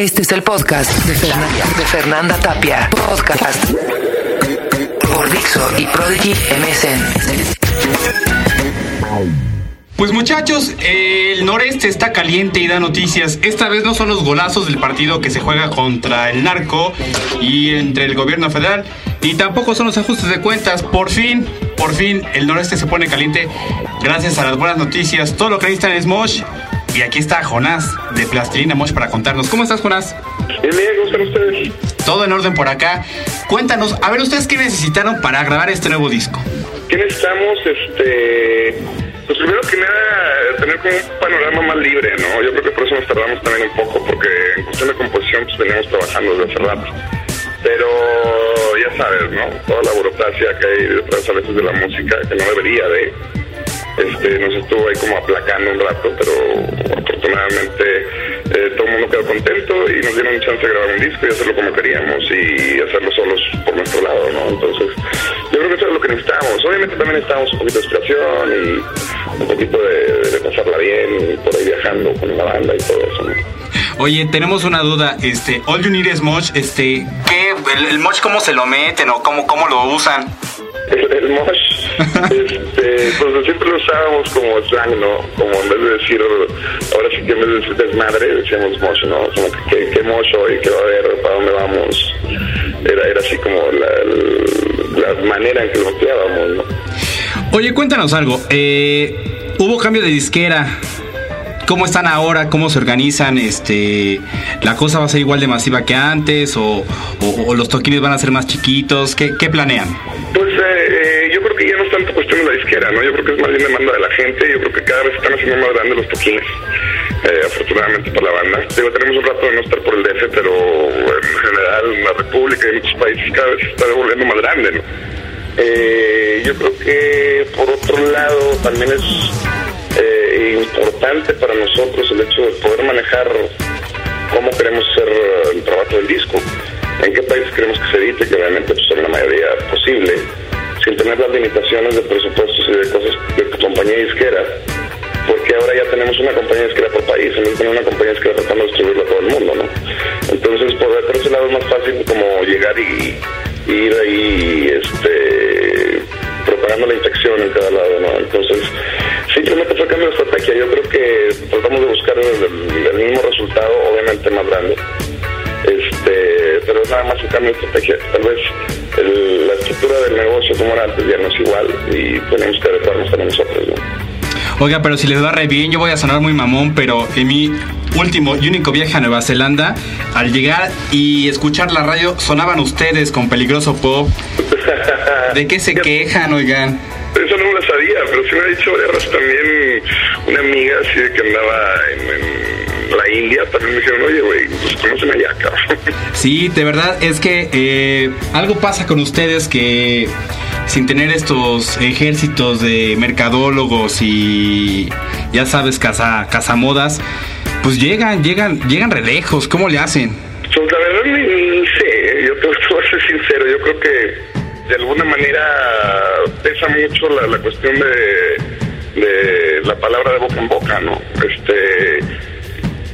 Este es el podcast de, Fernanda, de Fernanda Tapia. Podcast por Dixo y Prodigy MSN. Pues muchachos, el noreste está caliente y da noticias. Esta vez no son los golazos del partido que se juega contra el narco y entre el gobierno federal, y tampoco son los ajustes de cuentas. Por fin, por fin, el noreste se pone caliente gracias a las buenas noticias. Todo lo que necesitan es Mosh. Y aquí está Jonás de Plastilina Mosh para contarnos. ¿Cómo estás, Jonás? Bien, bien, ¿cómo están ustedes? Todo en orden por acá. Cuéntanos, a ver, ¿ustedes qué necesitaron para grabar este nuevo disco? ¿Qué necesitamos? Este. Pues primero que nada, tener como un panorama más libre, ¿no? Yo creo que por eso nos tardamos también un poco, porque en cuestión de composición, pues veníamos trabajando desde hace rato. Pero ya sabes, ¿no? Toda la burocracia que hay detrás a veces de la música, que no debería de. Este, nos estuvo ahí como aplacando un rato, pero afortunadamente eh, todo el mundo quedó contento y nos dieron chance de grabar un disco y hacerlo como queríamos y hacerlo solos por nuestro lado, ¿no? Entonces, yo creo que eso es lo que necesitábamos. Obviamente también necesitábamos un poquito de inspiración y un poquito de, de pasarla bien, por ahí viajando con la banda y todo eso, ¿no? Oye, tenemos una duda, este, All You Need is Mosh, este, ¿qué, el, el cómo se lo meten o cómo, cómo lo usan? El, mosh, este, pues siempre lo usábamos como slang, ¿no? Como en vez de decir, ahora sí que en vez de decir desmadre, decíamos mosh, ¿no? Como que, ¿qué, qué mosh hoy? ¿Qué va a haber? ¿Para dónde vamos? Era, era así como la, la manera en que lo empleábamos, ¿no? Oye, cuéntanos algo, eh, hubo cambio de disquera, ¿Cómo están ahora? ¿Cómo se organizan? Este, ¿La cosa va a ser igual de masiva que antes? ¿O, o, los toquines van a ser más chiquitos? ¿Qué, planean? Pues eh, eh, yo creo que ya no es tanto cuestión de la disquera, ¿no? Yo creo que es más bien demanda de la gente. Yo creo que cada vez están haciendo más grandes los toquines, eh, afortunadamente para la banda. Digo, tenemos un rato de no estar por el DF, pero en general en la República y muchos países cada vez se está volviendo más grande, ¿no? Eh, yo creo que por otro lado también es importante para nosotros el hecho de poder manejar cómo queremos hacer el trabajo del disco, en qué país queremos que se edite, que obviamente pues, en la mayoría posible, sin tener las limitaciones de presupuestos y de cosas de compañía disquera, porque ahora ya tenemos una compañía disquera por país, en vez de una compañía disquera tratando de distribuirlo a todo el mundo, ¿no? Entonces, por, por ese lado es más fácil como llegar y ir ahí, este estrategia. Yo creo que tratamos de buscar el, mismo resultado, obviamente más grande. Este, pero es nada más un cambio de estrategia. Tal vez el- la estructura del negocio como era antes ya no es igual y tenemos que adecuarnos también nosotros, ¿no? Oiga, pero si les va re bien, yo voy a sonar muy mamón, pero en mi último y único viaje a Nueva Zelanda, al llegar y escuchar la radio, sonaban ustedes con Peligroso Pop. ¿De qué se quejan, oigan? Eso no me lo sabía, pero sí me ha dicho varias también una amiga así de que andaba en, en la India, también me dijeron, oye, güey, pues conocen allá, cabrón. Sí, de verdad es que eh, algo pasa con ustedes que sin tener estos ejércitos de mercadólogos y ya sabes, casa, cazamodas, pues llegan, llegan, llegan re lejos. ¿Cómo le hacen? Pues la verdad ni, ni sé, yo te voy a ser sincero, yo creo que de alguna manera pesa mucho la, cuestión de, de la palabra de boca en boca, ¿no? Este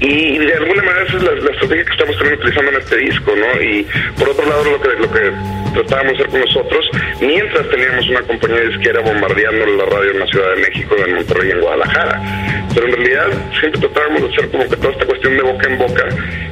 y de alguna manera esa es la, estrategia que estamos también utilizando en este disco, ¿no? Y por otro lado lo que lo que tratábamos de hacer con nosotros, mientras teníamos una compañía disquera bombardeando la radio en la Ciudad de México, en Monterrey en Guadalajara. Pero en realidad siempre tratábamos de hacer como que toda esta cuestión de boca en boca,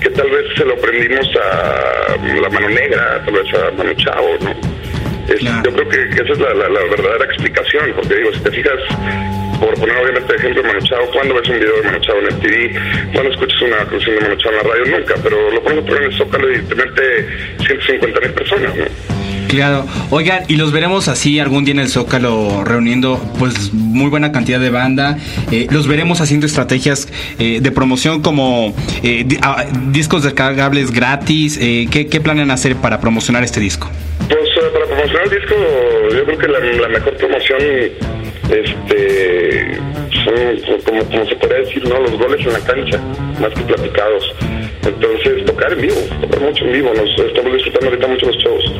que tal vez se lo aprendimos a la mano negra, tal vez a Manu Chao, ¿no? Es- Claro. Yo creo que, que esa es la, la- la verdadera explicación, porque digo, si te fijas, por poner obviamente de ejemplo Manu Chao, ¿cuándo ves un video de Manu Chao en el TV? ¿Cuándo escuchas una canción de Manu Chao en la radio? Nunca, pero lo pones a poner en el Zócalo y te mete 150 mil personas, ¿no? Claro. Oigan, y los veremos así algún día en el Zócalo reuniendo pues muy buena cantidad de banda. Eh, los veremos haciendo estrategias eh, de promoción como eh, ah, discos descargables gratis. Eh, ¿qué, ¿Qué planean hacer para promocionar este disco? Pues eh, para promocionar el disco, yo creo que la, la mejor promoción, este, son como, como se podría decir, ¿no? Los goles en la cancha, más que platicados. Entonces, tocar en vivo, tocar mucho en vivo. Nos estamos disfrutando ahorita mucho los shows.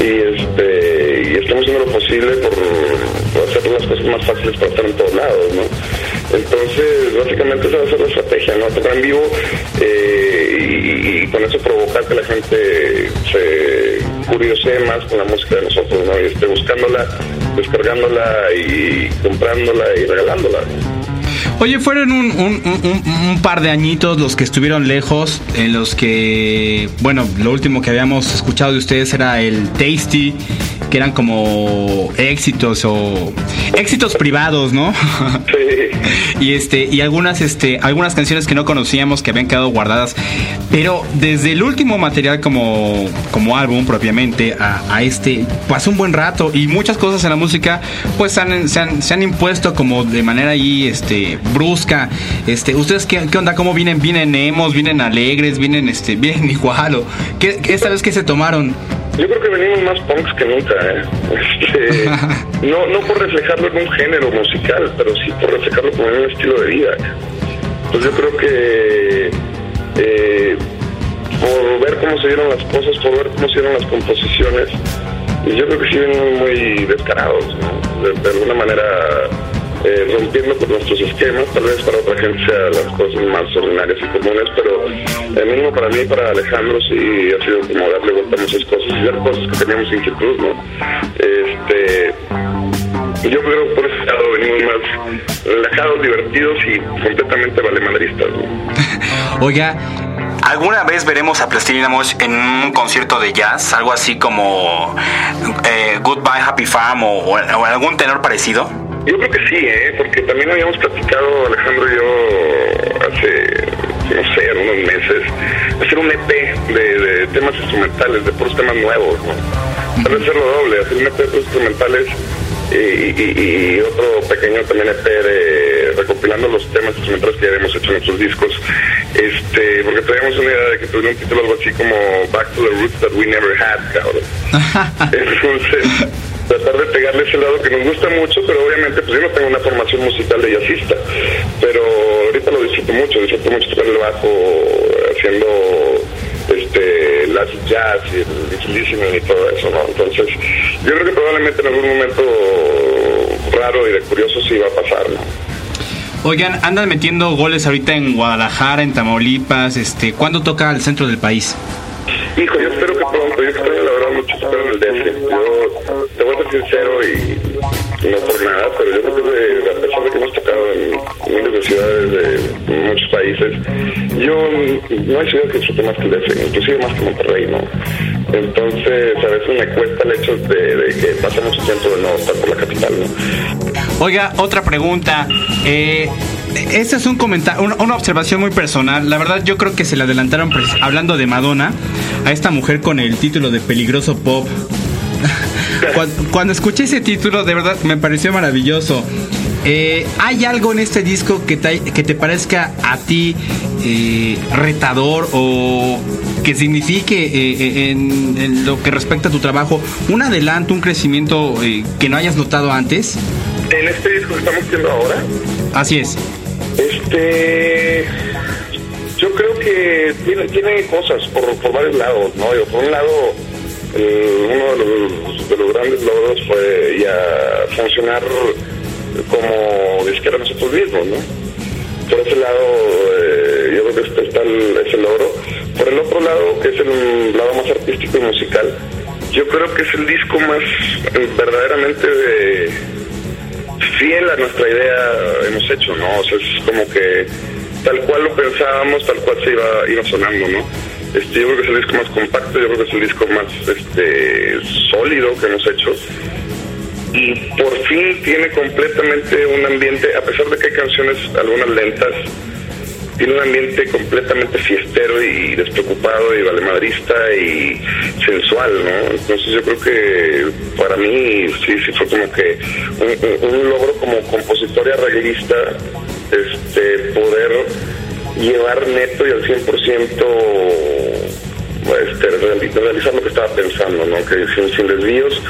Y este y estamos haciendo lo posible por, hacer las cosas más fáciles para estar en todos lados, ¿no? Entonces, básicamente esa va a ser la estrategia, ¿no? Tocar en vivo eh, y, y gente se curiosee más con la música de nosotros, ¿no? Y esté buscándola, descargándola y comprándola y regalándola. Oye, fueron un, un, un, un, par de añitos los que estuvieron lejos, en los que, bueno, lo último que habíamos escuchado de ustedes era el Tasty, que eran como éxitos o éxitos privados, ¿no? Sí. y este y algunas este algunas canciones que no conocíamos que habían quedado guardadas, pero desde el último material como como álbum propiamente a, a este pasó un buen rato y muchas cosas en la música pues han, se, han, se han impuesto como de manera ahí este brusca. Este, ustedes qué, qué onda, cómo vienen, vienen emos, vienen alegres, vienen este, vienen igual o qué esta vez qué se tomaron? Yo creo que venimos más punks que nunca, ¿eh? Este, no, no por reflejarlo en un género musical, pero sí por reflejarlo como en un estilo de vida. Pues yo creo que eh, por ver cómo se dieron las cosas, por ver cómo se dieron las composiciones, yo creo que sí venimos muy descarados, ¿no? De, de alguna manera eh, rompiendo con nuestros esquemas, tal vez para otra gente sea las cosas más ordinarias y comunes, pero el mínimo para mí, para Alejandro, sí ha sido como darle vuelta a muchas cosas y ver cosas que teníamos inquietud, ¿no? Este, yo creo que por ese lado venimos más relajados, divertidos y completamente valemadristas, ¿no? Oiga, ¿Alguna vez veremos a Plastilina Mosh en un concierto de jazz? Algo así como eh, Goodbye Happy o, o algún tenor parecido? Yo creo que sí, ¿eh? porque también habíamos platicado Alejandro y yo hace, no sé, unos meses, hacer un EP de, de temas instrumentales, de puros temas nuevos, ¿no? Tal vez hacerlo doble, hacer un EP de puros instrumentales y, y, y, otro pequeño también EP de recopilando los temas instrumentales que ya habíamos hecho en nuestros discos, este, porque traíamos una idea de que tuviera un título algo así como Back to the Roots That We Never Had, cabrón. Entonces tratar de pegarle ese lado que nos gusta mucho, pero obviamente pues yo no tengo una formación musical de jazzista, pero ahorita lo disfruto mucho, disfruto mucho tocar el bajo, haciendo este las jazz y el y todo eso, ¿no? Entonces, yo creo que probablemente en algún momento raro y de curioso sí va a pasar, ¿no? Oigan, andan metiendo goles ahorita en Guadalajara, en Tamaulipas, este, ¿cuándo toca al centro del país? Hijo, yo espero que pronto, yo extraño la verdad mucho estar en el DF. Yo te voy a ser sincero y, no por nada, pero yo creo que a pesar de que hemos tocado en miles de ciudades de muchos países, yo no hay ciudad que disfrute más que el DF, inclusive más que Monterrey, ¿no? Entonces, a veces me cuesta el hecho de, que pasemos tiempo de no estar por la capital, ¿no? Oiga, otra pregunta. Eh, este es un comentario, una, una, observación muy personal. La verdad, yo creo que se le adelantaron hablando de Madonna a esta mujer con el título de Peligroso Pop. cuando, cuando, escuché ese título, de verdad me pareció maravilloso. Eh, ¿Hay algo en este disco que te, que te parezca a ti eh, retador o que signifique eh, en, en, lo que respecta a tu trabajo un adelanto, un crecimiento que no hayas notado antes? En este disco que estamos haciendo ahora. Así es. Este. Yo creo que tiene, tiene cosas por, por varios lados, ¿no? Por un lado, eh, uno de los, de los, grandes logros fue ya funcionar como disquera nosotros mismos, ¿no? Por ese lado, eh, yo creo que este está el, ese logro. Por el otro lado, que es el lado más artístico y musical, yo creo que es el disco más eh, verdaderamente de fiel a nuestra idea hemos hecho, ¿no? O sea, es como que tal cual lo pensábamos, tal cual se iba, iba sonando, ¿no? Este, yo creo que es el disco más compacto, yo creo que es el disco más este, sólido que hemos hecho. Y por fin tiene completamente un ambiente, a pesar de que hay canciones, algunas lentas, tiene un ambiente completamente fiestero y despreocupado y valemadrista y sensual, ¿no? Entonces yo creo que para mí sí, sí fue como que un, logro como compositor y arreglista este, poder llevar neto y al 100% este, realizar lo que estaba pensando, ¿no? Que sin, sin desvíos,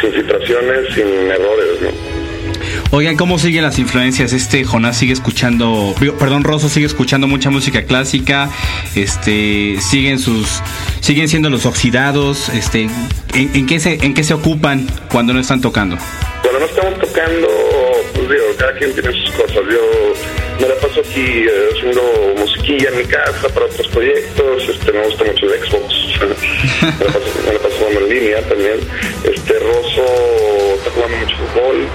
sin filtraciones, sin errores, ¿no? Oigan, ¿cómo siguen las influencias? Este Jonás sigue escuchando, perdón, Rosa sigue escuchando mucha música clásica, este, siguen sus, siguen siendo los oxidados, este, ¿en, qué se, en qué se ocupan cuando no están tocando? Cuando no estamos tocando, pues digo, cada quien tiene sus cosas. Yo me la paso aquí eh, haciendo musiquilla en mi casa para otros proyectos, este, me gusta mucho el Xbox, me, jugando en línea también, este, Rosso está jugando mucho fútbol,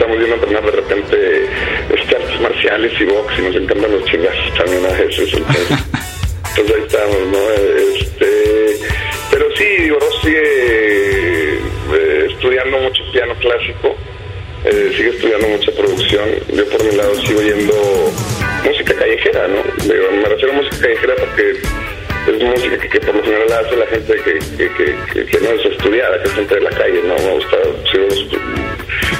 estamos viendo entrenar de repente este, artes marciales y box y nos encantan los chingazos también a veces, entonces, entonces ahí estamos, ¿no? Este, pero sí, Rosso sigue eh, estudiando mucho piano clásico, eh, sigue estudiando mucha producción. Yo por mi lado sigo yendo música callejera, ¿no? Digo, me refiero a música callejera porque es música que, por lo general hace la gente que, que, que, no es estudiada, que es gente de la calle, ¿no? Me gusta, sigo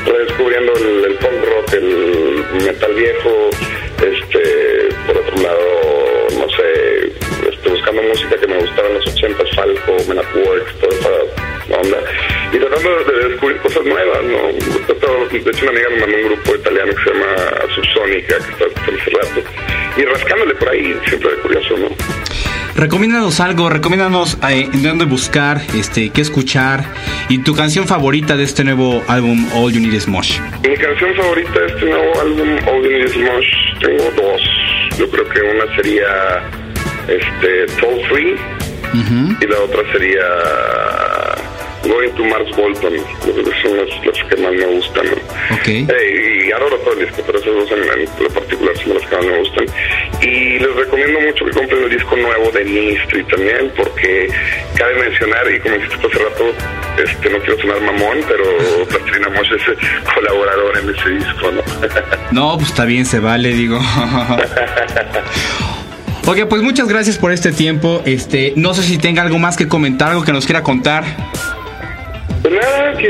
redescubriendo el, punk rock, el metal viejo, este, por otro lado, no sé, este, buscando música que me gustaba en los 80, Falco, Men at toda esa onda. Y tratando de descubrir cosas nuevas, ¿no? De hecho, una amiga me mandó un grupo italiano que se llama Subsónica, que está hace rato. Y rascándole por ahí, siempre de curioso, ¿no? Recomiéndanos algo, recomiéndanos eh, en dónde buscar, este, qué escuchar y tu canción favorita de este nuevo álbum All You Need Is Mosh. Mi canción favorita de este nuevo álbum All You Need Is Mosh tengo dos. Yo creo que una sería este Toll Free y la otra sería Going to Mars Bolton. Son las, las que más me gustan. ¿no? Eh, y adoro todo el disco, pero esas dos en, en lo particular son las que más me gustan. Y les recomiendo mucho que compren el disco nuevo de Ministry también, porque cabe mencionar, y como dijiste hace rato, este, no quiero sonar mamón, pero Plastilina Mosh es colaborador en ese disco, ¿no? No, pues está bien, se vale, digo. Ok, pues muchas gracias por este tiempo. Este, no sé si tenga algo más que comentar, algo que nos quiera contar. Pues nada, que,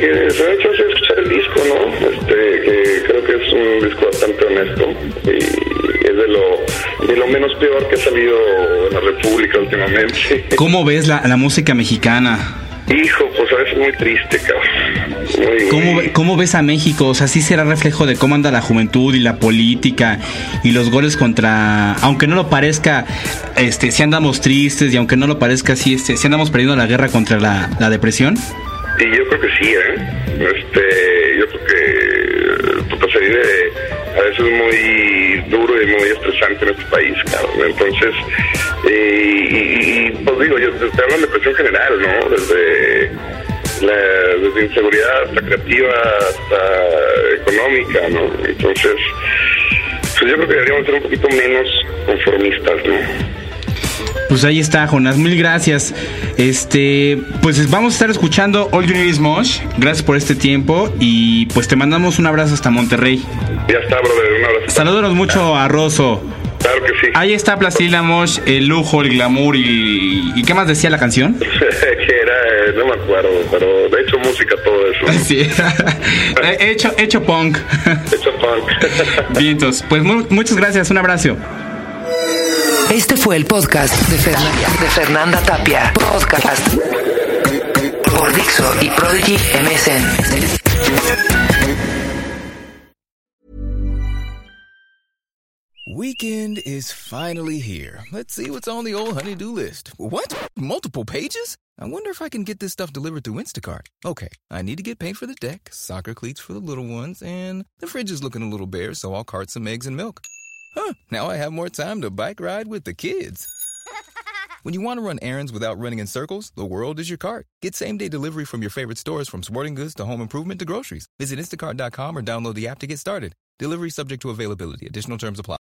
que ha hecho así escuchar el disco, ¿no? Este, que creo que es un disco bastante honesto y es de lo, de lo menos peor que ha salido en la República últimamente. ¿Cómo ves la, la música mexicana? Hijo, pues a veces muy triste, cabrón. Muy, ¿Cómo, muy- ¿Cómo ves a México? O sea, sí será reflejo de cómo anda la juventud y la política y los goles contra, aunque no lo parezca, este, si andamos tristes y aunque no lo parezca, sí, este, si andamos perdiendo la guerra contra la, la depresión. Sí, yo creo que sí, ¿eh? Este, yo creo que puta, se vive a veces muy duro y muy estresante en este país, cabrón. Entonces, eh, y, y- y, pues digo, yo te hablo de depresión general, ¿no? Desde, desde inseguridad hasta creativa hasta económica, ¿no? Entonces, pues yo creo que deberíamos ser un poquito menos conformistas, ¿no? Pues ahí está, Jonas, mil gracias. Este, pues vamos a estar escuchando All You Need Is Mosh. Gracias por este tiempo y pues te mandamos un abrazo hasta Monterrey. Ya está, brother, un abrazo. Salúdanos mucho a Rosso. Claro que sí. Ahí está Plastilina Mosh, el lujo, el glamour y, y ¿qué más decía la canción? que era, eh, no me acuerdo, pero de hecho música todo eso. Sí, He hecho, hecho punk. Hecho punk. Vientos, pues mu- muchas gracias, un abrazo. Este fue el podcast de Fernanda, de Fernanda Tapia. Podcast por Dixo y Prodigy MSN. Weekend is finally here. Let's see what's on the old honey-do list. What? Multiple pages? I wonder if I can get this stuff delivered through Instacart. Okay, I need to get paint for the deck, soccer cleats for the little ones, and the fridge is looking a little bare, so I'll cart some eggs and milk. Huh, now I have more time to bike ride with the kids. When you want to run errands without running in circles, the world is your cart. Get same day delivery from your favorite stores from sporting goods to home improvement to groceries. Visit instacart.com or download the app to get started. Delivery subject to availability. Additional terms apply.